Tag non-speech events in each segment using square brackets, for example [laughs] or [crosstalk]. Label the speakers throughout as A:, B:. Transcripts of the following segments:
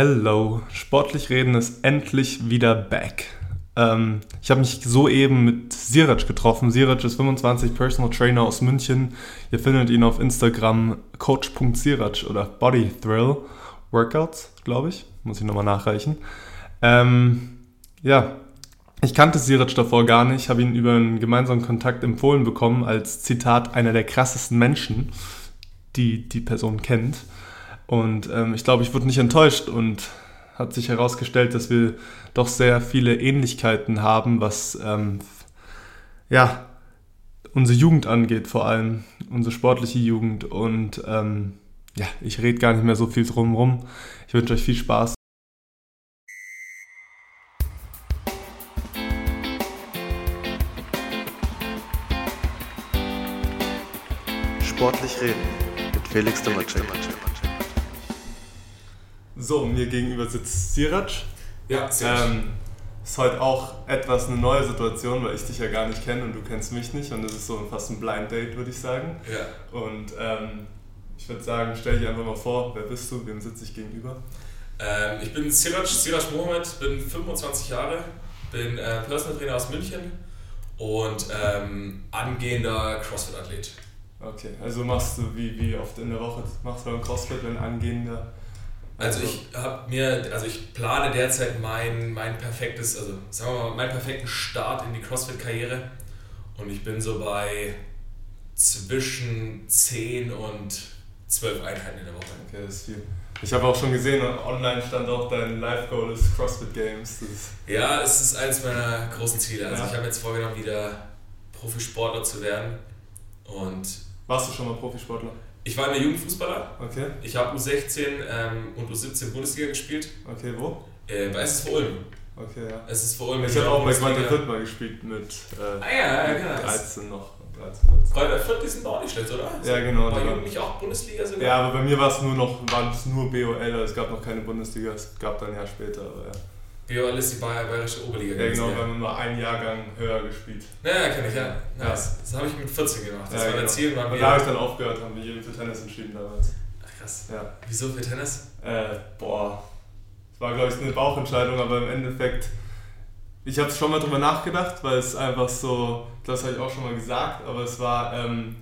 A: Hello, sportlich reden ist endlich wieder back. Ähm, ich habe mich soeben mit Sirac getroffen. Sirac ist 25 Personal Trainer aus München. Ihr findet ihn auf Instagram coach.sirac oder Bodythrill Workouts, glaube ich. Muss ich nochmal nachreichen. Ähm, ja, ich kannte Sirac davor gar nicht, habe ihn über einen gemeinsamen Kontakt empfohlen bekommen als Zitat einer der krassesten Menschen, die die Person kennt. Und ähm, ich glaube, ich wurde nicht enttäuscht und hat sich herausgestellt, dass wir doch sehr viele Ähnlichkeiten haben, was ähm, ja, unsere Jugend angeht, vor allem unsere sportliche Jugend. Und ähm, ja, ich rede gar nicht mehr so viel drumherum. Ich wünsche euch viel Spaß.
B: Sportlich reden mit Felix Domacek.
A: So, mir gegenüber sitzt Sirac.
C: Ja, Sirac.
A: Ähm, ist heute auch etwas eine neue Situation, weil ich dich ja gar nicht kenne und du kennst mich nicht. Und das ist so fast ein Blind Date, würde ich sagen.
C: Ja.
A: Und ähm, ich würde sagen, stell dich einfach mal vor, wer bist du, wem sitze ich gegenüber?
C: Ähm, ich bin Sirac, Sirac Mohamed, bin 25 Jahre, bin äh, Personal Trainer aus München und ähm, angehender CrossFit-Athlet.
A: Okay, also machst du wie, wie oft in der Woche machst du beim CrossFit, wenn angehender?
C: Also ich habe mir, also ich plane derzeit mein, mein perfektes, also sagen wir mal, meinen perfekten Start in die CrossFit-Karriere und ich bin so bei zwischen 10 und 12 Einheiten in der Woche.
A: Okay, das ist viel. Ich habe auch schon gesehen, online stand auch dein Live-Goal ist CrossFit Games. Ist
C: Ja, es ist eines meiner großen Ziele. Also
A: Ja.
C: ich habe jetzt vorgenommen, wieder Profisportler zu werden und
A: warst du schon mal Profisportler?
C: Ich war in der Jugendfußballer.
A: Okay,
C: Ich habe U16 ähm, und U17 Bundesliga gespielt.
A: okay, wo?
C: Äh, bei SSV Ulm.
A: Okay, ja.
C: SSV Ulm.
A: Ich habe auch bei. Quantum Fürth mal gespielt mit äh,
C: Ah ja, ja, genau.
A: 13 noch. 13, 14.
C: Kräuter Fürth, die sind auch nicht schlecht, oder?
A: Ja, genau,
C: War Jugend nicht auch Bundesliga sogar?
A: Ja, aber bei mir war es nur noch, waren es nur BOL, also es gab noch keine Bundesliga, es gab dann Jahr später, aber ja.
C: BOL ist die Bayer- bayerische Oberliga
A: Ja, genau,
C: gewesen,
A: wir haben nur einen Jahrgang höher gespielt.
C: Ja, ja kenne ich, ja. Nice. Das habe ich mit 14 gemacht. Das
A: ja,
C: war
A: genau.
C: der Ziel. Wir
A: da habe ich dann aufgehört, haben wir für Tennis entschieden damals.
C: Ach, krass.
A: Ja.
C: Wieso für Tennis?
A: Äh, boah. Es war, glaube ich, eine Bauchentscheidung, aber im Endeffekt, ich habe schon mal drüber nachgedacht, weil es einfach so, das habe ich auch schon mal gesagt, aber es war ähm,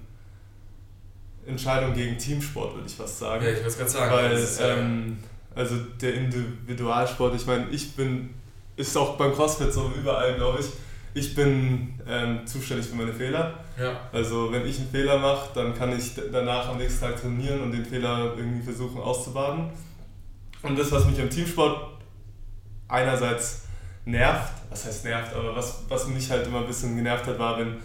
A: Entscheidung gegen Teamsport, würde ich fast sagen.
C: Ja, ich wollte es gerade sagen.
A: Weil,
C: das ist, äh,
A: ähm, also der Individualsport, ich meine, ich bin, ist auch beim CrossFit so überall, glaube ich, ich bin ähm, zuständig für meine Fehler.
C: ja.
A: Also wenn ich einen Fehler mache, dann kann ich danach am nächsten Tag trainieren und den Fehler irgendwie versuchen auszubaden. Und das, was mich im Teamsport einerseits nervt, was heißt nervt, aber was, was mich halt immer ein bisschen genervt hat, war, wenn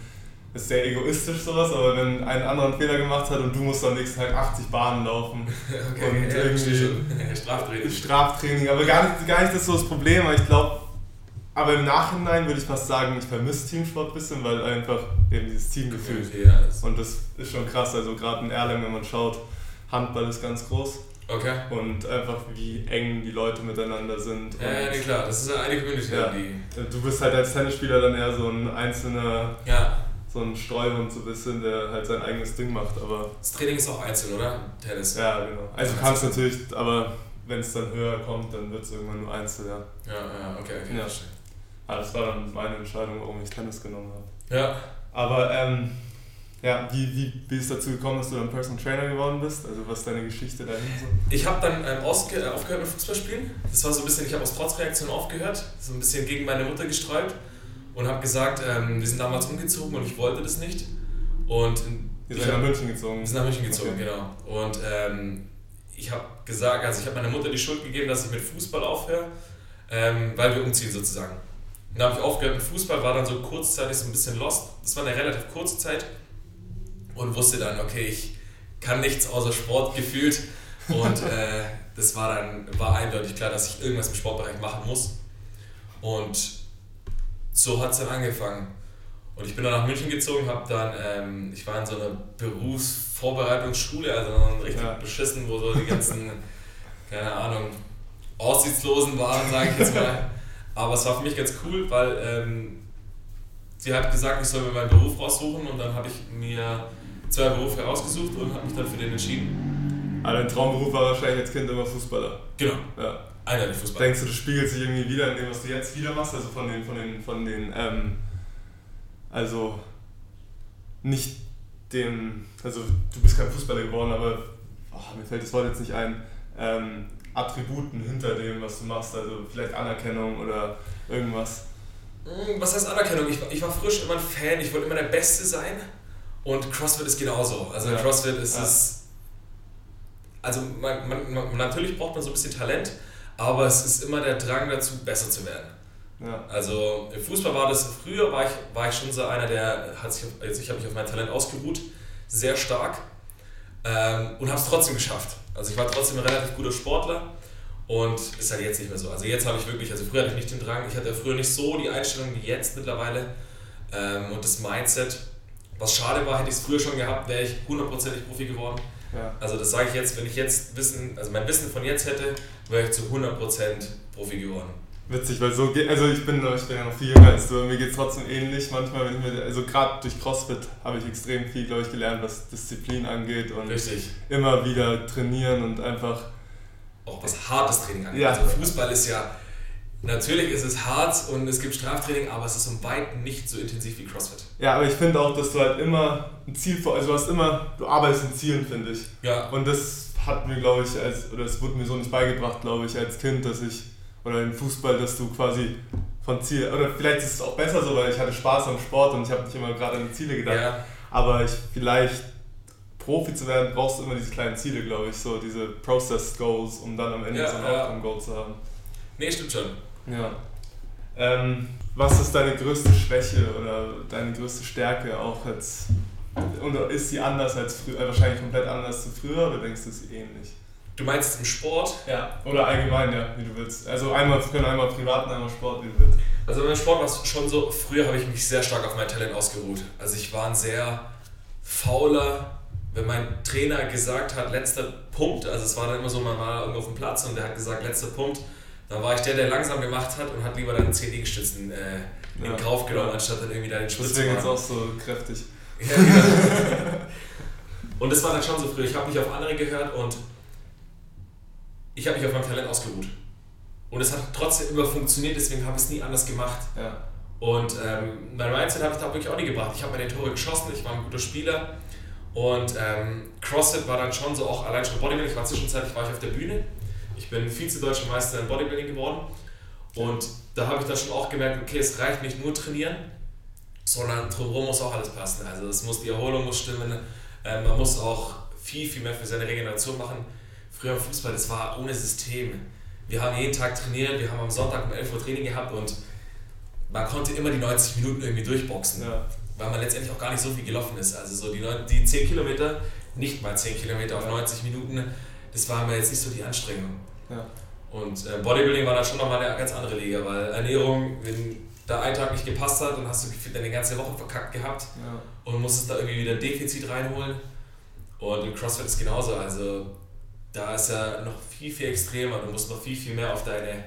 A: ist sehr egoistisch sowas, aber wenn ein anderer einen Fehler gemacht hat und du musst am nächsten Tag 80 Bahnen laufen, [laughs]
C: Okay,
A: Und
C: ja,
A: irgendwie-.
C: Straftraining.
A: Straftraining, aber gar nicht, gar nicht das so das Problem, aber ich glaube, aber im Nachhinein würde ich fast sagen, ich vermisse Teamsport ein bisschen, weil einfach eben dieses Teamgefühl.
C: Ja, das-
A: Und das ist schon krass, also gerade in Erlangen, wenn man schaut, Handball ist ganz groß
C: Okay.
A: und einfach wie eng die Leute miteinander sind.
C: Ja, ja, nee, klar. Das ist ja eine Community,
A: Ja.
C: die.
A: Du bist halt als Tennisspieler dann eher so ein einzelner,
C: Ja.
A: So ein Streuhund so ein bisschen, der halt sein eigenes Ding macht, aber
C: Das Training ist auch einzeln, oder? Tennis.
A: ja, genau. Also du kannst natürlich, aber wenn es dann höher kommt, dann wird es irgendwann nur Einzel, ja.
C: Ja, ja, okay, okay.
A: Ja. Aber das war dann meine Entscheidung, warum ich Tennis genommen habe.
C: Ja.
A: Aber ähm, ja, wie, wie, wie ist es dazu gekommen, dass du dann Personal Trainer geworden bist? Also was ist deine Geschichte dahin so?
C: Ich habe dann ähm, äh, aufgehört mit Fußballspielen. Das war so ein bisschen, ich habe aus Trotzreaktion aufgehört, so ein bisschen gegen meine Mutter gesträubt und habe gesagt, ähm, wir sind damals umgezogen und ich wollte das nicht. Und ich
A: seid nach München gezogen.
C: wir sind nach München gezogen,
A: Okay.
C: genau. Und ähm, ich habe gesagt, also ich habe meiner Mutter die Schuld gegeben, dass ich mit Fußball aufhöre, ähm, weil wir umziehen sozusagen. Und dann habe ich aufgehört mit Fußball, war dann so kurzzeitig so ein bisschen lost. Das war eine relativ kurze Zeit und wusste dann, okay, ich kann nichts außer Sport gefühlt. Und äh, das war dann war eindeutig klar, dass ich irgendwas im Sportbereich machen muss. Und so hat es dann angefangen. Und ich bin dann nach München gezogen, habe dann, ähm, ich war in so einer Berufsvorbereitungsschule, also richtig
A: Ja.
C: beschissen, wo so die ganzen, [laughs] keine Ahnung, Aussichtslosen waren, sage ich jetzt mal. Aber es war für mich ganz cool, weil ähm, sie hat gesagt, ich soll mir meinen Beruf raussuchen und dann habe ich mir zwei Berufe herausgesucht und habe mich dann für den entschieden.
A: Aber dein Traumberuf war wahrscheinlich als Kind immer Fußballer.
C: Genau,
A: Ja.
C: einer der Fußballer.
A: Denkst du, das spiegelt sich irgendwie wieder in dem, was du jetzt wieder machst? Also von den, von den, von den, ähm, also nicht dem, also du bist kein Fußballer geworden, aber oh, mir fällt das Wort jetzt nicht ein, ähm, Attributen hinter dem, was du machst, also vielleicht Anerkennung oder irgendwas.
C: Hm, Was heißt Anerkennung? Ich, war- ich war frisch immer ein Fan, ich wollte immer der Beste sein und CrossFit ist genauso. Also
A: Ja.
C: CrossFit ist
A: Ja.
C: es. Also man, man, man, natürlich braucht man so ein bisschen Talent, aber es ist immer der Drang dazu, besser zu werden.
A: Ja.
C: Also im Fußball war das, früher war ich, war ich schon so einer, der hat sich, also ich habe mich auf mein Talent ausgeruht, sehr stark ähm, und habe es trotzdem geschafft. Also ich war trotzdem ein relativ guter Sportler und ist halt jetzt nicht mehr so. Also jetzt habe ich wirklich, also früher hatte ich nicht den Drang, ich hatte früher nicht so die Einstellung wie jetzt mittlerweile ähm, und das Mindset. Was schade war, hätte ich es früher schon gehabt, wäre ich hundertprozentig Profi geworden.
A: Ja.
C: Also das sage ich jetzt, wenn ich jetzt Wissen, also mein Wissen von jetzt hätte, wäre ich zu 100% Profi geworden.
A: Witzig, weil so geht, also ich bin, ich bin ja noch viel jünger als du, mir geht es trotzdem ähnlich. Manchmal, wenn ich mir, also gerade durch CrossFit habe ich extrem viel, glaube ich, gelernt, was Disziplin angeht und
C: Richtig.
A: immer wieder trainieren und einfach,
C: auch was hartes Training angeht.
A: Ja.
C: Also Fußball ist ja, natürlich ist es hart und es gibt Straftraining, aber es ist um weit nicht so intensiv wie CrossFit.
A: ja, aber ich finde auch, dass du halt immer ein Ziel vor, also du hast immer, du arbeitest in Zielen, finde ich.
C: Ja,
A: Und das hat mir, glaube ich, als, oder es wurde mir so nicht beigebracht, glaube ich, als Kind, dass ich, oder im Fußball, dass du quasi von Ziel, oder vielleicht ist es auch besser so, weil ich hatte Spaß am Sport und ich habe nicht immer gerade an die Ziele gedacht.
C: ja,
A: Aber ich vielleicht Profi zu werden, brauchst du immer diese kleinen Ziele, glaube ich, so diese Process Goals, um dann am Ende
C: Ja,
A: so ein
C: ja.
A: Outcome Goal zu haben.
C: nee, stimmt schon.
A: Ja. Ähm, was ist deine größte Schwäche oder deine größte Stärke auch jetzt? Oder ist sie anders als früher, äh, wahrscheinlich komplett anders zu früher oder denkst du es ähnlich?
C: Du meinst im Sport?
A: Ja. Oder allgemein, ja, wie du willst. Also einmal, können einmal privat und einmal Sport, wie du willst.
C: Also beim Sport war es schon so, früher habe ich mich sehr stark auf mein Talent ausgeruht. Also ich war ein sehr fauler, wenn mein Trainer gesagt hat, letzter Punkt, also es war dann immer so, man war irgendwo auf dem Platz und der hat gesagt, letzter Punkt, dann war ich der, der langsam gemacht hat und hat lieber dann 10 Liegestützen äh, in
A: Ja.
C: Kauf genommen, anstatt dann irgendwie da den Schritt zu
A: Deswegen jetzt
C: machen.
A: auch so kräftig. [laughs]
C: Ja, genau. [laughs] und das war dann schon so früh. Ich habe mich auf andere gehört und ich habe mich auf meinem Talent ausgeruht. Und es hat trotzdem immer funktioniert, deswegen habe ich es nie anders gemacht.
A: Ja.
C: Und ähm, mein Mindset habe ich da wirklich auch nie gebracht. Ich habe meine Tore geschossen, ich war ein guter Spieler. Und ähm, CrossFit war dann schon so auch allein schon Bodybuilding. Ich war zwischenzeitlich war ich auf der Bühne. Ich bin Vize-Deutscher Meister in Bodybuilding geworden. Und da habe ich dann schon auch gemerkt, okay, es reicht nicht nur trainieren, sondern drumherum muss auch alles passen. Also es muss die Erholung muss stimmen, äh, man muss auch viel, viel mehr für seine Regeneration machen. Früher im Fußball, das war ohne System. Wir haben jeden Tag trainiert, wir haben am Sonntag um 11 Uhr Training gehabt und man konnte immer die 90 Minuten irgendwie durchboxen,
A: Ja.
C: weil man letztendlich auch gar nicht so viel gelaufen ist. Also so die, die 10 Kilometer, nicht mal 10 Kilometer auf
A: Ja.
C: 90 Minuten, das war mir jetzt nicht so die Anstrengung.
A: Ja.
C: Und äh, Bodybuilding war dann schon nochmal eine ganz andere Liga, weil Ernährung, wenn da ein Tag nicht gepasst hat, dann hast du deine ganze Woche verkackt gehabt
A: Ja.
C: und musstest da irgendwie wieder ein Defizit reinholen. Und im CrossFit ist genauso. Also da ist ja noch viel, viel extremer. Du musst noch viel, viel mehr auf deine,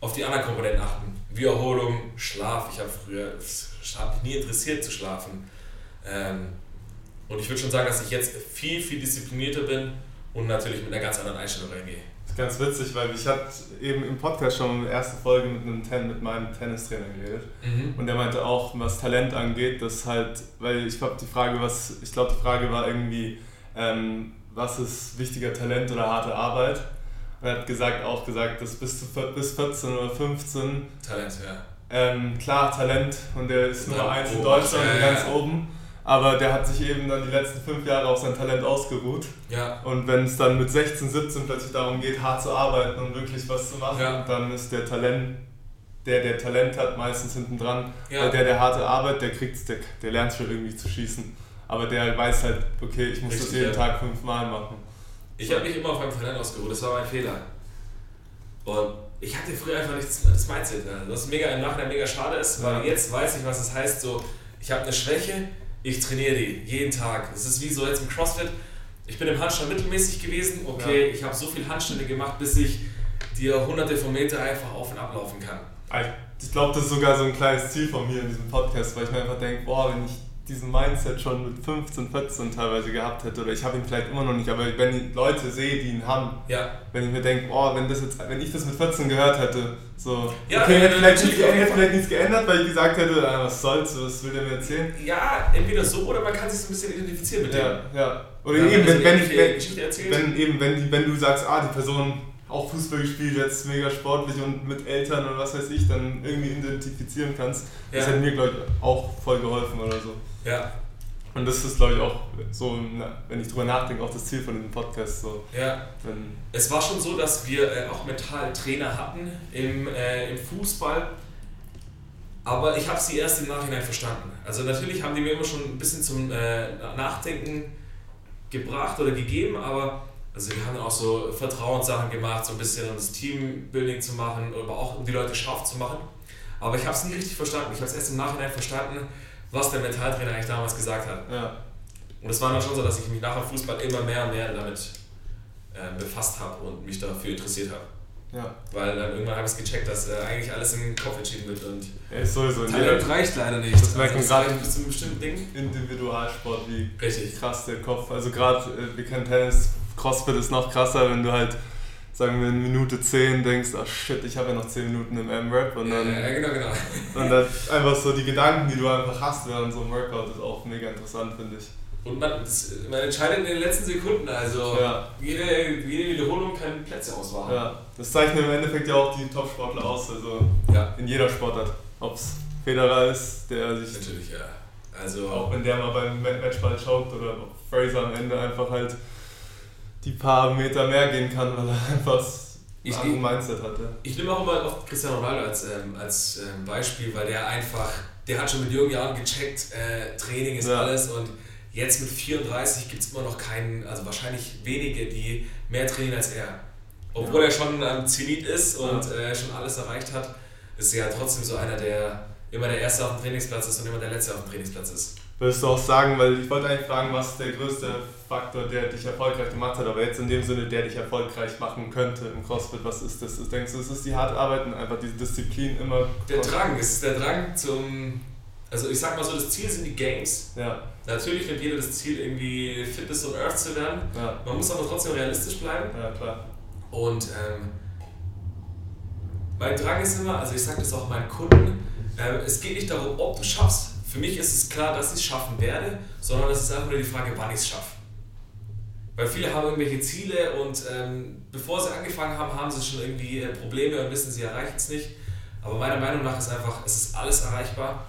C: auf die anderen Komponenten achten. Wie Erholung, Schlaf. Ich habe früher, mich nie interessiert zu schlafen. Ähm, und ich würde schon sagen, dass ich jetzt viel, viel disziplinierter bin und natürlich mit einer ganz anderen Einstellung reingehe.
A: Das ist ganz witzig, weil ich hatte eben im Podcast schon in der ersten Folge mit, einem Ten, mit meinem Tennistrainer geredet. Und er meinte auch, was Talent angeht, dass halt, weil ich glaube, die Frage, was, ich glaube, die Frage war irgendwie, ähm, was ist wichtiger Talent oder harte Arbeit? Und er hat gesagt, auch gesagt, dass bis, zu, bis 14 oder 15,
C: Talent, ja.
A: ähm, klar, Talent und der ist Nummer
C: Dann
A: 1 in. Deutschland,
C: Ja, ja,
A: ganz oben. Aber der hat sich eben dann die letzten fünf Jahre auf sein Talent ausgeruht.
C: Ja,
A: Und wenn es dann mit 16, 17 plötzlich darum geht, hart zu arbeiten und wirklich was zu machen,
C: Ja.
A: dann ist der Talent, der der Talent hat, meistens hinten dran.
C: Ja.
A: Weil der, der harte Arbeit, der kriegt's, der, der lernt schon irgendwie zu schießen. Aber der weiß halt, okay, ich muss das
C: Richtig,
A: jeden
C: ja.
A: Tag fünfmal machen.
C: Ich habe mich immer auf meinem Talent ausgeruht, das war mein Fehler. Und ich hatte früher einfach nicht das- das Mindset. Ne? Das mega im Nachhinein mega schade ist, weil jetzt weiß ich, was es heißt, so, ich habe eine Schwäche, ich trainiere die jeden Tag. Das ist wie so jetzt im CrossFit. Ich bin im Handstand mittelmäßig gewesen, okay, ich habe so viel Handstände gemacht, bis ich dir hunderte von Meter einfach auf und ablaufen kann.
A: Ich glaube, das ist sogar so ein kleines Ziel von mir in diesem Podcast, weil ich mir einfach denke, boah, wenn ich diesen Mindset schon mit 15, 14 teilweise gehabt hätte, oder ich habe ihn vielleicht immer noch nicht, aber wenn ich Leute sehe, die ihn haben,
C: Ja.
A: wenn ich mir denke, oh, wenn, das jetzt, wenn ich das mit 14 gehört hätte, so,
C: Ja,
A: okay,
C: ja,
A: hätte vielleicht, nicht, hätte vielleicht nichts geändert, weil ich gesagt hätte, ah, was soll's, was will der mir erzählen?
C: Ja, entweder so oder man kann sich so ein bisschen identifizieren mit dem.
A: Ja, ja. Oder
C: Ja,
A: eben, wenn, wenn,
C: ähnliche
A: wenn, eben, wenn, die, wenn du sagst, ah, die Person auch Fußball gespielt, jetzt mega sportlich und mit Eltern und was weiß ich, dann irgendwie identifizieren kannst, das
C: Ja.
A: hätte mir, glaube ich, auch voll geholfen oder so.
C: Ja,
A: Und das ist, glaube ich, auch so, wenn ich drüber nachdenke, auch das Ziel von diesem Podcast. So,
C: ja.
A: wenn,
C: Es war schon so, dass wir äh, auch Mentaltrainer hatten im, äh, im Fußball, aber ich habe sie erst im Nachhinein verstanden. Also natürlich haben die mir immer schon ein bisschen zum äh, Nachdenken gebracht oder gegeben, aber also wir haben auch so Vertrauenssachen gemacht, so ein bisschen um das Teambuilding zu machen, aber auch um die Leute scharf zu machen. Aber ich habe es nie richtig verstanden. Ich habe es erst im Nachhinein verstanden, was der Mentaltrainer eigentlich damals gesagt hat.
A: ja,
C: Und es war dann schon so, dass ich mich nach dem Fußball immer mehr und mehr damit äh, befasst habe und mich dafür interessiert habe.
A: ja.
C: Weil dann irgendwann habe ich es gecheckt, dass äh, eigentlich alles im Kopf entschieden wird und
A: Er ist sowieso
C: Talent reicht leider nicht.
A: Das merkt man
C: Also
A: gerade-
C: reicht bis zu einem bestimmten Ding.
A: Individualsport, wie
C: Richtig.
A: krass der Kopf. Also gerade, äh, wir kennen Tennis, Crossfit ist noch krasser, wenn du halt, sagen wir, in Minute 10 denkst, ach shit, ich habe ja noch 10 Minuten im M-Rap und dann,
C: Ja, genau, genau.
A: und dann einfach so die Gedanken, die du einfach hast während so einem Workout, ist auch mega interessant, finde ich.
C: Und man, man entscheidet in den letzten Sekunden, also
A: Ja.
C: jede, jede Wiederholung kann Plätze ausmachen.
A: Ja, das zeichnet im Endeffekt ja auch die Top-Sportler aus, also
C: Ja,
A: in jeder Sportart. Ob es Federer ist, der sich,
C: natürlich, ja. Also,
A: auch wenn der mal beim Ma- Matchball choked oder Fraser am Ende einfach halt die paar Meter mehr gehen kann, weil er einfach
C: Ich-
A: ein Mindset hat. Ja.
C: Ich nehme auch immer oft Cristiano Ronaldo als, ähm, als ähm, Beispiel, weil der einfach, der hat schon mit jungen Jahren gecheckt, äh, Training ist
A: Ja.
C: alles und jetzt mit 34 gibt es immer noch keinen, also wahrscheinlich wenige, die mehr trainieren als er. Obwohl
A: Ja.
C: er schon am Zenit ist und äh, schon alles erreicht hat, ist er ja trotzdem so einer, der immer der Erste auf dem Trainingsplatz ist und immer der Letzte auf dem Trainingsplatz ist.
A: Würdest du auch sagen, weil ich wollte eigentlich fragen, was der größte Faktor, der dich erfolgreich gemacht hat, aber jetzt in dem Sinne, der dich erfolgreich machen könnte im CrossFit, was ist das? Denkst du, es ist die harte Arbeit und einfach diese Disziplin immer?
C: Der Drang, es ist der Drang zum, also ich sag mal so, das Ziel sind die Games.
A: Ja,
C: Natürlich nimmt jeder das Ziel, irgendwie Fitness und Earth zu werden.
A: ja,
C: Man muss aber trotzdem realistisch bleiben.
A: ja, klar.
C: Und ähm, mein Drang ist immer, also ich sage das auch meinen Kunden, äh, es geht nicht darum, ob du schaffst. Für mich ist es klar, dass ich es schaffen werde, sondern es ist einfach nur die Frage, wann ich es schaffe. Weil viele haben irgendwelche Ziele und ähm, bevor sie angefangen haben, haben sie schon irgendwie äh, Probleme und wissen, sie erreichen es nicht. Aber meiner Meinung nach ist einfach, es ist alles erreichbar.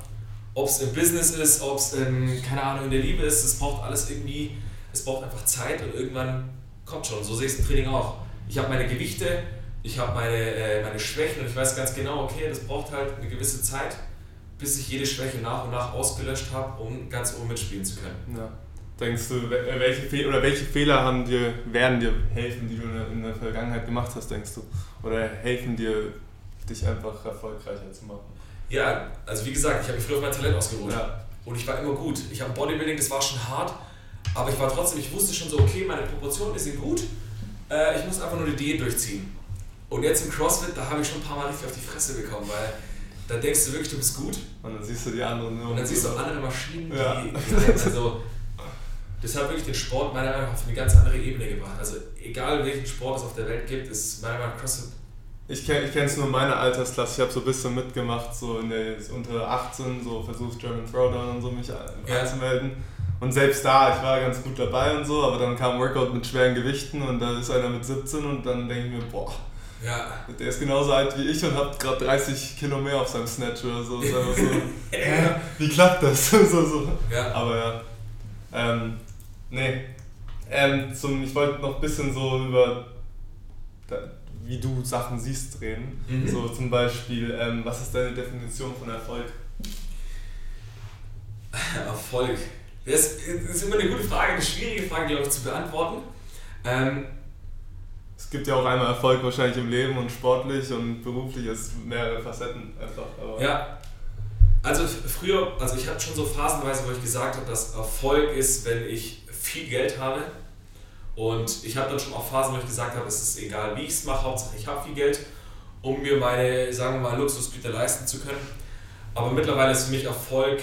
C: Ob es im Business ist, ob es, ähm, keine Ahnung, in der Liebe ist, es braucht alles irgendwie, es braucht einfach Zeit und irgendwann kommt schon. So sehe ich es im Training auch. Ich habe meine Gewichte, ich habe meine, äh, meine Schwächen und ich weiß ganz genau, okay, das braucht halt eine gewisse Zeit, bis ich jede Schwäche nach und nach ausgelöscht habe, um ganz oben mitspielen zu können.
A: Ja. Denkst du, äh, welche, Fe oder welche Fehler haben dir, werden dir helfen, die du in der, in der Vergangenheit gemacht hast, denkst du? Oder helfen dir, dich einfach erfolgreicher zu machen?
C: Ja, also wie gesagt, ich habe früher auf mein Talent ausgeruht.
A: Ja,
C: Und ich war immer gut. Ich habe Bodybuilding, das war schon hart, aber ich war trotzdem, ich wusste schon so, okay, meine Proportionen sind gut, äh, ich muss einfach nur die Diät durchziehen. Und jetzt im CrossFit, da habe ich schon ein paar Mal richtig auf die Fresse bekommen, weil da denkst du wirklich, du bist gut
A: und dann siehst du die anderen
C: und dann siehst du andere Maschinen, die,
A: Ja.
C: die also das hat wirklich den Sport meiner Meinung nach auf eine ganz andere Ebene gebracht. Also egal welchen Sport es auf der Welt gibt, ist meiner Meinung nach CrossFit
A: Ich kenne ich es nur in meiner Altersklasse. Ich habe so ein bisschen mitgemacht, so in der unter 18, so versucht German Throwdown und so mich
C: Ja.
A: anzumelden. Und selbst da, ich war ganz gut dabei und so, aber dann kam ein Workout mit schweren Gewichten und da ist einer mit 17 und dann denke ich mir, boah,
C: ja,
A: der ist genauso alt wie ich und hat gerade 30 Kilo mehr auf seinem Snatch oder so. Ist einfach so [laughs] hä, wie klappt das? [laughs] so, so.
C: ja,
A: Aber ja. Ähm, nee. Ähm, zum, ich wollte noch ein bisschen so über, da, wie du Sachen siehst, reden.
C: Mhm.
A: So zum Beispiel, ähm, was ist deine Definition von Erfolg? [laughs]
C: Erfolg. Das ist immer eine gute Frage, eine schwierige Frage, glaube ich, zu beantworten. Ähm,
A: Es gibt ja auch einmal Erfolg wahrscheinlich im Leben und sportlich und beruflich, ist mehrere Facetten einfach. Aber
C: Ja. Also früher, also ich hatte schon so phasenweise, wo ich gesagt habe, dass Erfolg ist, wenn ich viel Geld habe. Und ich habe dann schon auch Phasen, wo ich gesagt habe, es ist egal, wie ich es mache, Hauptsache ich habe viel Geld, um mir meine, sagen wir mal, Luxusgüter leisten zu können. Aber mittlerweile ist für mich Erfolg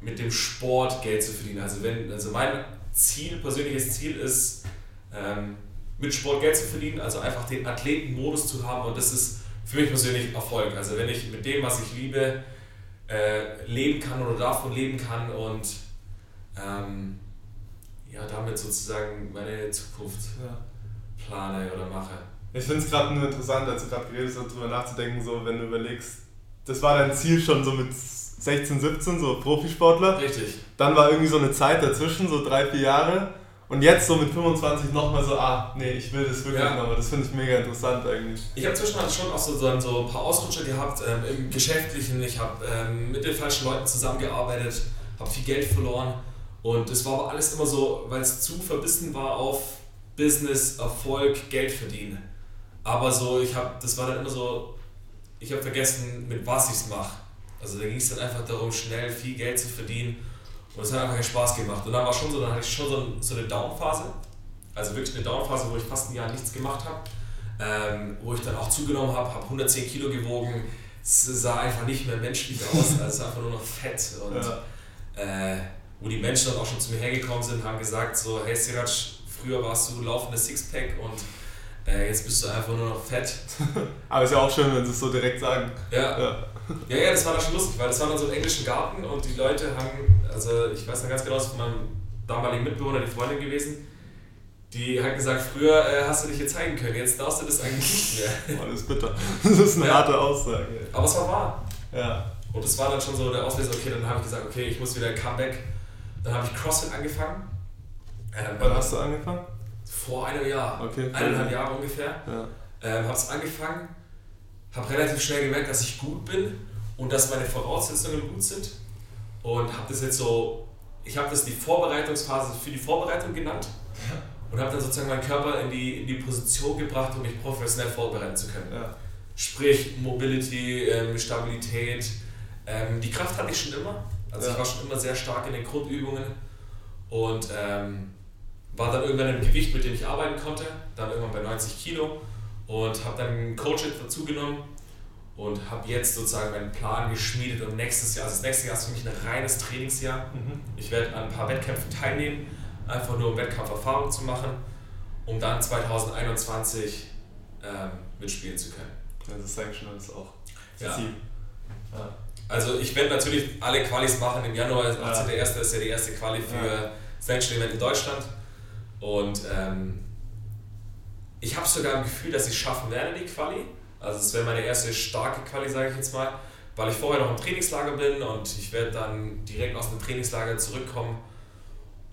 C: mit dem Sport Geld zu verdienen. Also wenn, also mein Ziel, persönliches Ziel ist, ähm, mit Sport Geld zu verdienen, also einfach den Athletenmodus zu haben und das ist für mich persönlich Erfolg. Also wenn ich mit dem, was ich liebe, äh, leben kann oder davon leben kann und ähm, ja, damit sozusagen meine Zukunft
A: Ja.
C: plane oder mache.
A: Ich finde es gerade nur interessant, als du gerade geredet hast, darüber nachzudenken, so wenn du überlegst, das war dein Ziel schon so mit 16, 17, so Profisportler.
C: Richtig.
A: Dann war irgendwie so eine Zeit dazwischen, so drei, vier Jahre. Und jetzt so mit 25 nochmal so, ah, nee, ich will das wirklich
C: Ja.
A: nochmal. Das finde ich mega interessant eigentlich.
C: Ich habe zwischendurch schon auch so, so, ein- so ein paar Ausrutscher gehabt ähm, im Geschäftlichen. Ich habe ähm, mit den falschen Leuten zusammengearbeitet, habe viel Geld verloren. Und es war aber alles immer so, weil es zu verbissen war auf Business, Erfolg, Geld verdienen. Aber so, ich habe, das war dann immer so, ich habe vergessen, mit was ich es mache. Also da ging es dann einfach darum, schnell viel Geld zu verdienen. Und es hat einfach keinen Spaß gemacht. Und dann war schon so, dann hatte ich schon so, ein, so eine Downphase. Also wirklich eine Downphase, wo ich fast ein Jahr nichts gemacht habe. Ähm, wo ich dann auch zugenommen habe, habe 110 Kilo gewogen. Es sah einfach nicht mehr menschlich aus, [laughs] also es war einfach nur noch fett. Und
A: Ja.
C: äh, wo die Menschen dann auch schon zu mir hergekommen sind, haben gesagt so, hey Sirac, früher warst du laufendes Sixpack und äh, jetzt bist du einfach nur noch fett. [laughs]
A: Aber ist ja auch schön, wenn sie es so direkt sagen.
C: Ja,
A: Ja.
C: Ja, ja, das war dann schon lustig, weil das war dann so im englischen Garten und die Leute haben, also ich weiß noch ganz genau, das ist von meinem damaligen Mitbewohner, die Freundin gewesen, die hat gesagt, früher äh, hast du dich hier zeigen können, jetzt darfst du das eigentlich nicht mehr. [laughs]
A: Oh, das ist bitter. Das ist eine
C: Ja.
A: harte Aussage.
C: Aber es war wahr.
A: Ja.
C: Und das war dann schon so der Auslöser, okay, dann habe ich gesagt, okay, ich muss wieder Comeback. Dann habe ich CrossFit angefangen. Ähm,
A: Wann hast du angefangen?
C: Vor einem Jahr.
A: Okay.
C: Eineinhalb Jahre ungefähr.
A: Ja.
C: Ähm, habe es angefangen, habe relativ schnell gemerkt, dass ich gut bin und dass meine Voraussetzungen gut sind. Und habe das jetzt so, ich habe das die Vorbereitungsphase für die Vorbereitung genannt. Und habe dann sozusagen meinen Körper in die, in die Position gebracht, um mich professionell vorbereiten zu können.
A: Ja.
C: Sprich Mobility, ähm, Stabilität. Ähm, die Kraft hatte ich schon immer. Also
A: Ja.
C: ich war schon immer sehr stark in den Grundübungen und ähm, war dann irgendwann im Gewicht, mit dem ich arbeiten konnte. Dann irgendwann bei 90 Kilo und habe dann einen Coach dazu genommen und habe jetzt sozusagen meinen Plan geschmiedet und nächstes Jahr, also das nächste Jahr ist für mich ein reines Trainingsjahr.
A: Mhm.
C: Ich werde an ein paar Wettkämpfen teilnehmen, einfach nur um Wettkampferfahrung zu machen, um dann 2021 ähm, mitspielen zu können.
A: Das ist Sanctional ist auch das
C: Ja.
A: Ziel. Ja.
C: Also ich werde natürlich alle Qualis machen. Im Januar,
A: Ja.
C: 18.01. ist ja die erste Quali für
A: Ja.
C: Sanction Event in Deutschland. Und ähm, ich habe sogar ein Gefühl, dass ich schaffen werde, die Quali. Also es wäre meine erste starke Quali, sage ich jetzt mal, weil ich vorher noch im Trainingslager bin und ich werde dann direkt aus dem Trainingslager zurückkommen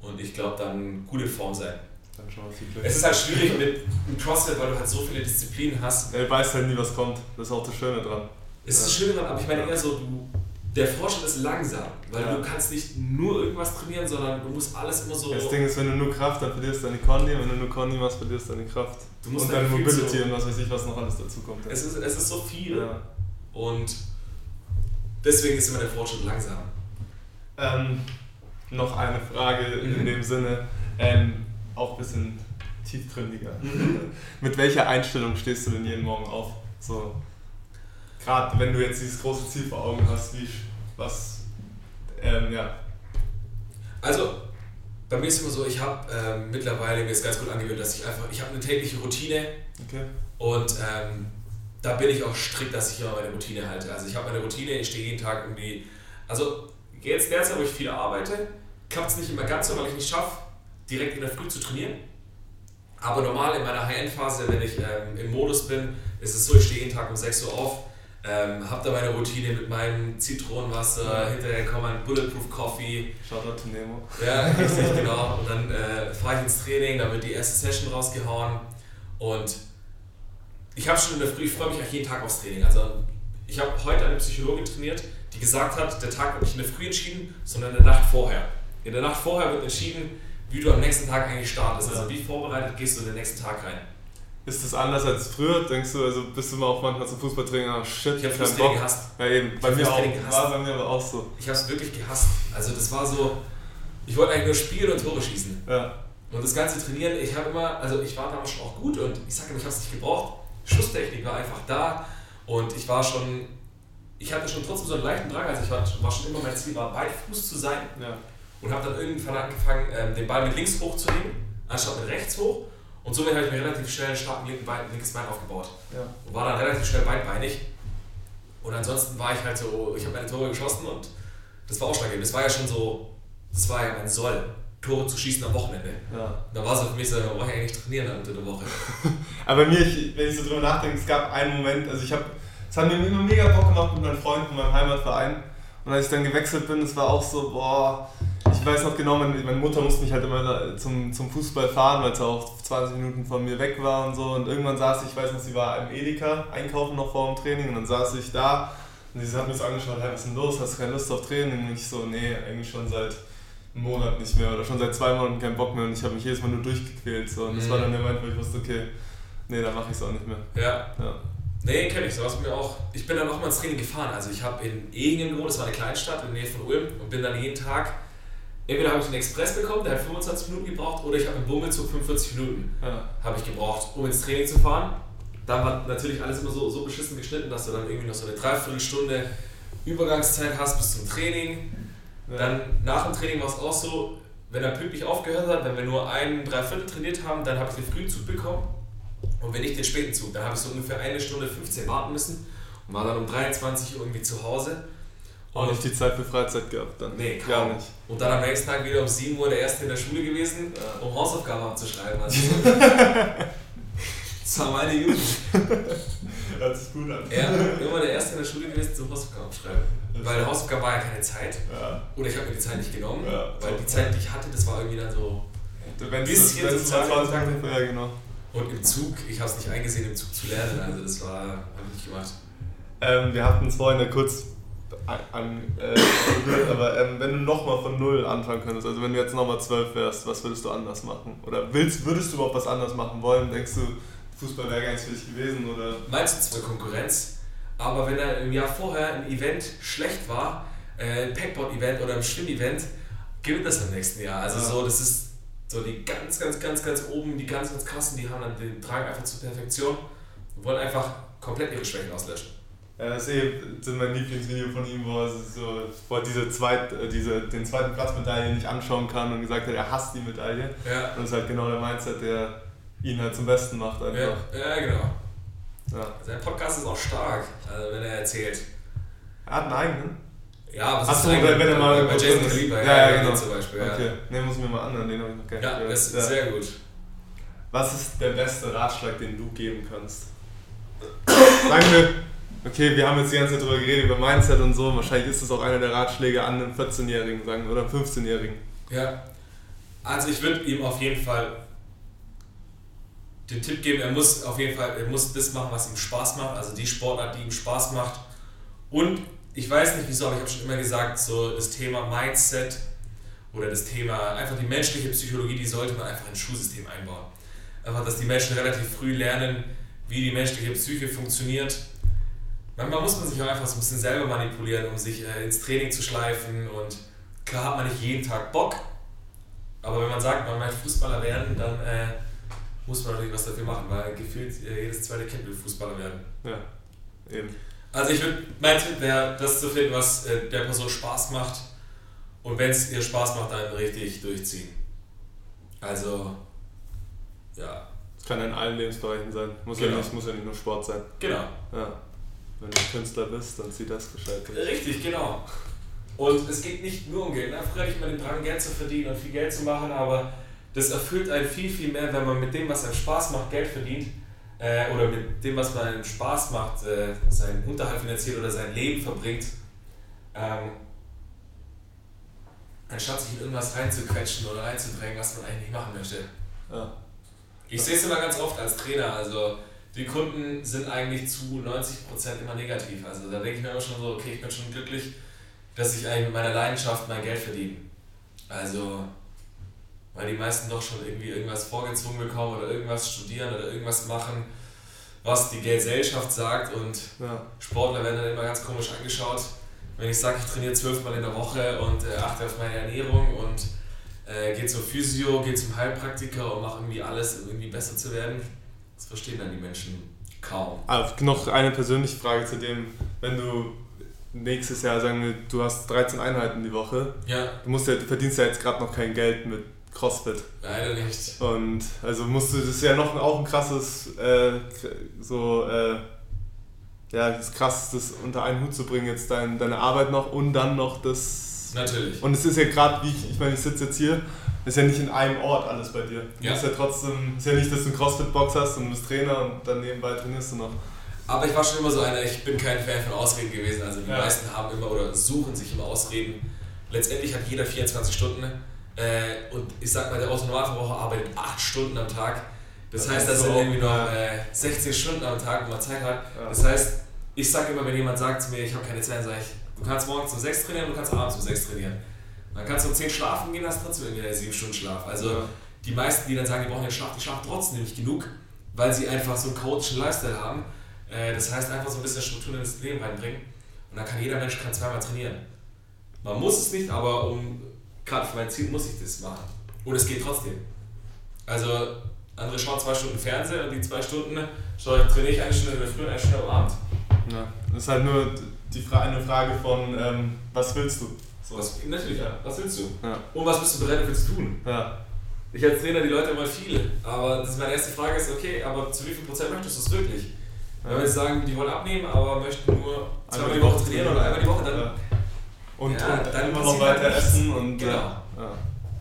C: und ich glaube dann gut in Form sein.
A: Dann viel Glück.
C: Es ist halt schwierig mit dem CrossFit, weil du halt so viele Disziplinen hast.
A: Er weiß halt nie, was kommt. Das ist auch das Schöne dran.
C: Es ist
A: Ja.
C: schön dran, aber ich meine eher so, du, der Fortschritt ist langsam, weil
A: Ja.
C: du kannst nicht nur irgendwas trainieren, sondern du musst alles immer so.
A: Das Ding ist, wenn du nur Kraft, dann verlierst du deine Condi. Wenn du nur Condi machst, verlierst du deine Kraft.
C: Du musst
A: und
C: dein
A: deine Mobility
C: so-
A: und was weiß ich, was noch alles dazu kommt.
C: Es ist, es ist so viel
A: ja.
C: und deswegen ist immer der Fortschritt langsam.
A: ähm, noch eine Frage in
C: Mhm.
A: dem Sinne, ähm, auch ein bisschen tiefgründiger. [laughs] Mit welcher Einstellung stehst du denn jeden Morgen auf? So, gerade wenn du jetzt dieses große Ziel vor Augen hast, wie, was, ähm, ja.
C: Also, bei mir ist immer so, ich habe ähm, mittlerweile mir ist ganz gut angewöhnt, dass ich einfach, ich habe eine tägliche Routine
A: Okay.
C: und ähm, da bin ich auch strikt, dass ich immer meine Routine halte. Also ich habe meine Routine, ich stehe jeden Tag irgendwie, also jetzt derzeit, wo ich viel arbeite, klappt es nicht immer ganz so, weil ich nicht schaffe, direkt in der Früh zu trainieren. Aber normal in meiner High-End-Phase, wenn ich ähm, im Modus bin, ist es so, ich stehe jeden Tag um 6 Uhr auf, ähm, habe da meine Routine mit meinem Zitronenwasser, hinterher kommt mein Bulletproof Coffee,
A: Shoutout to Nemo.
C: ja, richtig, [laughs] genau. Und dann äh, fahre ich ins Training, dann wird die erste Session rausgehauen. Und ich habe schon in der Früh, ich freue mich eigentlich jeden Tag aufs Training. Also ich habe heute eine Psychologin trainiert, die gesagt hat, der Tag wird nicht in der Früh entschieden, sondern in der Nacht vorher. In der Nacht vorher wird entschieden, wie du am nächsten Tag eigentlich startest. Also wie vorbereitet gehst du in den nächsten Tag rein.
A: Ist das anders als früher? Denkst du, also bist du mal auch manchmal zum Fußballtraining, ah shit,
C: Ich habe
A: keinen Bock.
C: gehasst.
A: Ja eben, bei
C: hab
A: mir auch.
C: Gehasst.
A: War bei mir aber auch so.
C: Ich habe es wirklich gehasst. Also das war so, ich wollte eigentlich nur spielen und Tore schießen.
A: Ja.
C: Und das ganze Trainieren, ich habe immer, also ich war damals schon auch gut und ich sage immer, ich habe es nicht gebraucht. Schusstechnik war einfach da und ich war schon ich hatte schon trotzdem so einen leichten Drang, also ich war, war schon immer mein Ziel, war Beidfuß zu sein
A: Ja.
C: und habe dann irgendwann angefangen, ähm, den Ball mit links hochzunehmen, anstatt mit rechts hoch. Und somit habe ich mir relativ schnell einen starken linken Bein, linkes Bein aufgebaut.
A: Ja.
C: Und war dann relativ schnell beidbeinig. Und ansonsten war ich halt so, ich habe meine Tore geschossen und das war ausschlaggebend. Das war ja schon so, das war ja mein Soll, Tore zu schießen am Wochenende.
A: ja.
C: Da war es für mich so, da war ich eigentlich trainieren unter der Woche. [laughs]
A: Aber bei mir, ich, wenn ich so drüber nachdenke, es gab einen Moment, also ich habe, es hat mir immer mega Bock gemacht mit meinen Freunden, meinem Heimatverein. Und als ich dann gewechselt bin, es war auch so, boah, weiß noch genau, meine, meine Mutter musste mich halt immer da zum, zum Fußball fahren, weil es auch 20 Minuten von mir weg war und so. Und irgendwann saß ich, ich weiß noch, sie war im Edeka einkaufen noch vor dem Training und dann saß ich da und sie hat mir so angeschaut, hey, was ist denn los, hast du keine Lust auf Training? Und ich so, nee, eigentlich schon seit einem Monat nicht mehr oder schon seit zwei Monaten keinen Bock mehr und ich habe mich jedes Mal nur durchgequält. So. Und das
C: Mhm.
A: war dann der Moment, wo ich wusste, okay, nee, dann mache ich es auch nicht mehr.
C: Ja,
A: Ja.
C: nee, kenne ich. So was mir auch. Ich bin dann auch mal ins Training gefahren. Also ich habe in Ehingen gewohnt, das war eine Kleinstadt in der Nähe von Ulm und bin dann jeden Tag. Entweder habe ich einen Express bekommen, der hat 25 Minuten gebraucht, oder ich habe einen Bummelzug 45 Minuten.
A: Ja.
C: habe ich gebraucht, um ins Training zu fahren. Dann war natürlich alles immer so, so beschissen geschnitten, dass du dann irgendwie noch so eine Dreiviertelstunde Übergangszeit hast bis zum Training.
A: Ja.
C: Dann nach dem Training war es auch so, wenn er pünktlich aufgehört hat, wenn wir nur ein Dreiviertel trainiert haben, dann habe ich den Frühzug bekommen. Und wenn nicht den späten Zug, dann habe ich so ungefähr eine Stunde 15 warten müssen und war dann um 23 Uhr irgendwie zu Hause.
A: Auch nicht die Zeit für Freizeit gehabt dann.
C: Nee,
A: gar
C: kaum.
A: nicht.
C: Und dann am nächsten Tag wieder um 7 Uhr der Erste in der Schule gewesen,
A: Ja.
C: um Hausaufgaben abzuschreiben. Also, [laughs] das war meine Jugend.
A: Hört sich gut an.
C: Ja, immer der Erste in der Schule gewesen zum Hausaufgaben schreiben. Weil Hausaufgaben war ja keine Zeit.
A: Ja.
C: Oder ich habe mir die Zeit nicht genommen.
A: Ja,
C: weil
A: so.
C: die Zeit, die ich hatte, das war irgendwie dann so.
A: Wenn es
C: Bisschen
A: 20
C: Kontakte.
A: Minuten, ja genau.
C: Und im Zug, ich habe es nicht eingesehen, im Zug zu lernen. Also das war, habe ich nicht gemacht.
A: Ähm, wir hatten es vorhin kurz an, äh, aber ähm, wenn du nochmal von Null anfangen könntest, also wenn du jetzt nochmal 12 wärst, was würdest du anders machen? Oder willst, würdest du überhaupt was anders machen wollen? Denkst du, Fußball wäre gar nichts für dich gewesen? Oder?
C: Meinst du zwar Konkurrenz, aber wenn er im Jahr vorher ein Event schlecht war, äh, ein Packboard-Event oder ein Schwimm-Event, gewinnt das im nächsten Jahr. Also
A: Ja.
C: so, das ist so die ganz, ganz, ganz, ganz oben, die ganz, ganz krassen, die haben dann den tragen einfach zur Perfektion und wollen einfach komplett ihre Schwächen auslöschen.
A: Ja, das ist eh mein Lieblingsvideo von ihm, wo er so, wo er diese zweit, äh, diese, den zweiten Platzmedaille nicht anschauen kann und gesagt hat, er hasst die Medaille.
C: Ja,
A: Und das ist halt genau der Mindset, der ihn halt zum Besten macht
C: ja,
A: einfach.
C: ja genau.
A: Ja.
C: Sein Podcast ist auch stark, also wenn er erzählt.
A: Er hat einen eigenen.
C: Ja, was
A: Ach so,
C: ist
A: wenn er mal
C: bei Jason. Kaliber,
A: Ja, ja, genau.
C: zum Beispiel. Ja,
A: Okay, ne, muss ich mir mal anhören, den habe ich noch gar nicht
C: ja
A: gehört.
C: das ist
A: Ja.
C: sehr gut.
A: Was ist der beste Ratschlag, den du geben kannst? Wir, okay, wir haben jetzt die ganze Zeit drüber geredet, über Mindset und so. Wahrscheinlich ist es auch einer der Ratschläge an einen 14-Jährigen sagen oder einen 15-Jährigen.
C: Ja, also ich würde ihm auf jeden Fall den Tipp geben, er muss auf jeden Fall, er muss das machen, was ihm Spaß macht, also die Sportart, die ihm Spaß macht. Und ich weiß nicht wieso, aber ich habe schon immer gesagt, so das Thema Mindset oder das Thema einfach die menschliche Psychologie, die sollte man einfach ins Schulsystem einbauen. Einfach, dass die Menschen relativ früh lernen, wie die menschliche Psyche funktioniert. Manchmal muss man sich auch einfach so ein bisschen selber manipulieren, um sich äh, ins Training zu schleifen und klar hat man nicht jeden Tag Bock, aber wenn man sagt, man möchte Fußballer werden, dann äh, muss man natürlich was dafür machen, weil gefühlt äh, jedes zweite Kind will Fußballer werden.
A: Ja, eben.
C: Also ich würde, mein Tipp wäre, das zu finden, was äh, der Person Spaß macht und wenn es ihr Spaß macht, dann richtig durchziehen. Also, ja,
A: Das kann in allen Lebensbereichen sein. Muss, ja
C: Genau.
A: nicht, muss ja nicht nur Sport sein.
C: genau.
A: Ja. Wenn du Künstler bist, dann zieh das gescheit.
C: Richtig, genau. Und es geht nicht nur um Geld. Ne? Früher hatte ich immer den Drang, Geld zu verdienen und viel Geld zu machen, aber das erfüllt einen viel, viel mehr, wenn man mit dem, was einem Spaß macht, Geld verdient. Äh, oder mit dem, was man einem Spaß macht, äh, seinen Unterhalt finanziert oder sein Leben verbringt. Ähm, anstatt sich in irgendwas reinzuquetschen oder reinzudrängen, was man eigentlich nicht machen möchte.
A: Ja.
C: Ich sehe es immer ganz oft als Trainer. Also die Kunden sind eigentlich zu 90% immer negativ. Also da denke ich mir immer schon so, okay, ich bin schon glücklich, dass ich eigentlich mit meiner Leidenschaft mein Geld verdiene. Also, weil die meisten doch schon irgendwie irgendwas vorgezwungen bekommen oder irgendwas studieren oder irgendwas machen, was die Gesellschaft sagt und
A: Ja.
C: Sportler werden dann immer ganz komisch angeschaut. Wenn ich sage, ich trainiere zwölfmal in der Woche und äh, achte auf meine Ernährung und äh, gehe zum Physio, gehe zum Heilpraktiker und mache irgendwie alles, um irgendwie besser zu werden, das verstehen dann die Menschen kaum.
A: Ah, noch eine persönliche Frage zu dem, wenn du nächstes Jahr, sagen wir, du hast 13 Einheiten die Woche.
C: Ja,
A: Du, musst ja, du verdienst ja jetzt gerade noch kein Geld mit CrossFit.
C: leider nicht.
A: Und also musst du, das ist ja noch ein- auch ein krasses, äh, so, äh, ja, das ist krass, das unter einen Hut zu bringen, jetzt dein, deine Arbeit noch und dann noch das.
C: Natürlich.
A: Und es ist ja gerade, wie ich, ich meine, ich sitze jetzt hier, ist ja nicht in einem Ort alles bei dir. Du
C: Ja.
A: musst ja trotzdem, ist ja nicht, dass du einen CrossFit-Box hast und du bist Trainer und dann nebenbei trainierst du noch.
C: Aber ich war schon immer so einer, ich bin kein Fan von Ausreden gewesen. Also die
A: Ja.
C: meisten haben immer oder suchen sich immer Ausreden. Letztendlich hat jeder 24 Stunden. Äh, und ich sag mal, der Autonomalverbraucher arbeitet 8 Stunden am Tag. Das
A: Das
C: heißt,
A: ist
C: das sind
A: so,
C: irgendwie noch äh, 16 Stunden am Tag, wo man Zeit hat.
A: Ja.
C: Das heißt, ich sage immer, wenn jemand sagt zu mir, ich habe keine Zeit, sage ich, du kannst morgens um 6 trainieren, du kannst abends um 6 trainieren. Dann kannst du um 10 schlafen gehen, hast trotzdem irgendwie 7 Stunden Schlaf. Also
A: Ja.
C: die meisten, die dann sagen, die brauchen den Schlaf, die schlafen trotzdem nicht genug, weil sie einfach so einen chaotischen Lifestyle haben. Äh, Das heißt, einfach so ein bisschen Struktur in das Leben reinbringen. Und dann kann jeder Mensch kann zweimal trainieren. Man muss es nicht, aber um gerade für mein Ziel muss ich das machen. Und es geht trotzdem. Also andere schauen zwei Stunden Fernsehen und die zwei Stunden schaue trainiere ich eine Stunde in der Früh und eine Stunde am Abend.
A: Ja. Das ist halt nur die Fra eine Frage von, ähm, was willst du? So.
C: Was, natürlich,
A: Ja.
C: was willst du?
A: Ja.
C: Und was bist du bereit dafür zu tun?
A: Ja.
C: Ich als Trainer die Leute immer viel, aber das ist meine erste Frage ist, okay, aber zu wie viel Prozent möchtest du es wirklich? Wenn wir jetzt sagen, die wollen abnehmen, aber möchten nur zweimal die Woche trainieren oder einmal die Woche, dann
A: Ja. Und,
C: Ja,
A: und
C: dann
A: immer noch
C: halt
A: weiter essen und
C: Genau.
A: ja. Ja.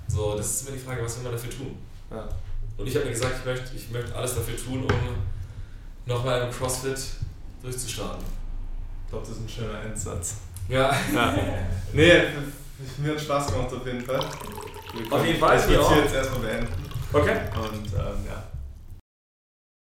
C: so, das ist immer die Frage, was will man dafür tun?
A: Ja.
C: Und ich habe mir gesagt, ich möchte, ich möchte alles dafür tun, um nochmal im CrossFit durchzustarten.
A: Ich glaube, das ist ein schöner Endsatz.
C: Ja,
A: Ja. [laughs] Nee, mir hat Spaß gemacht auf jeden Fall. Wir
C: Auf jeden Fall,
A: Ich hier
C: auch.
A: jetzt erstmal beenden.
C: okay.
A: Und ähm, ja,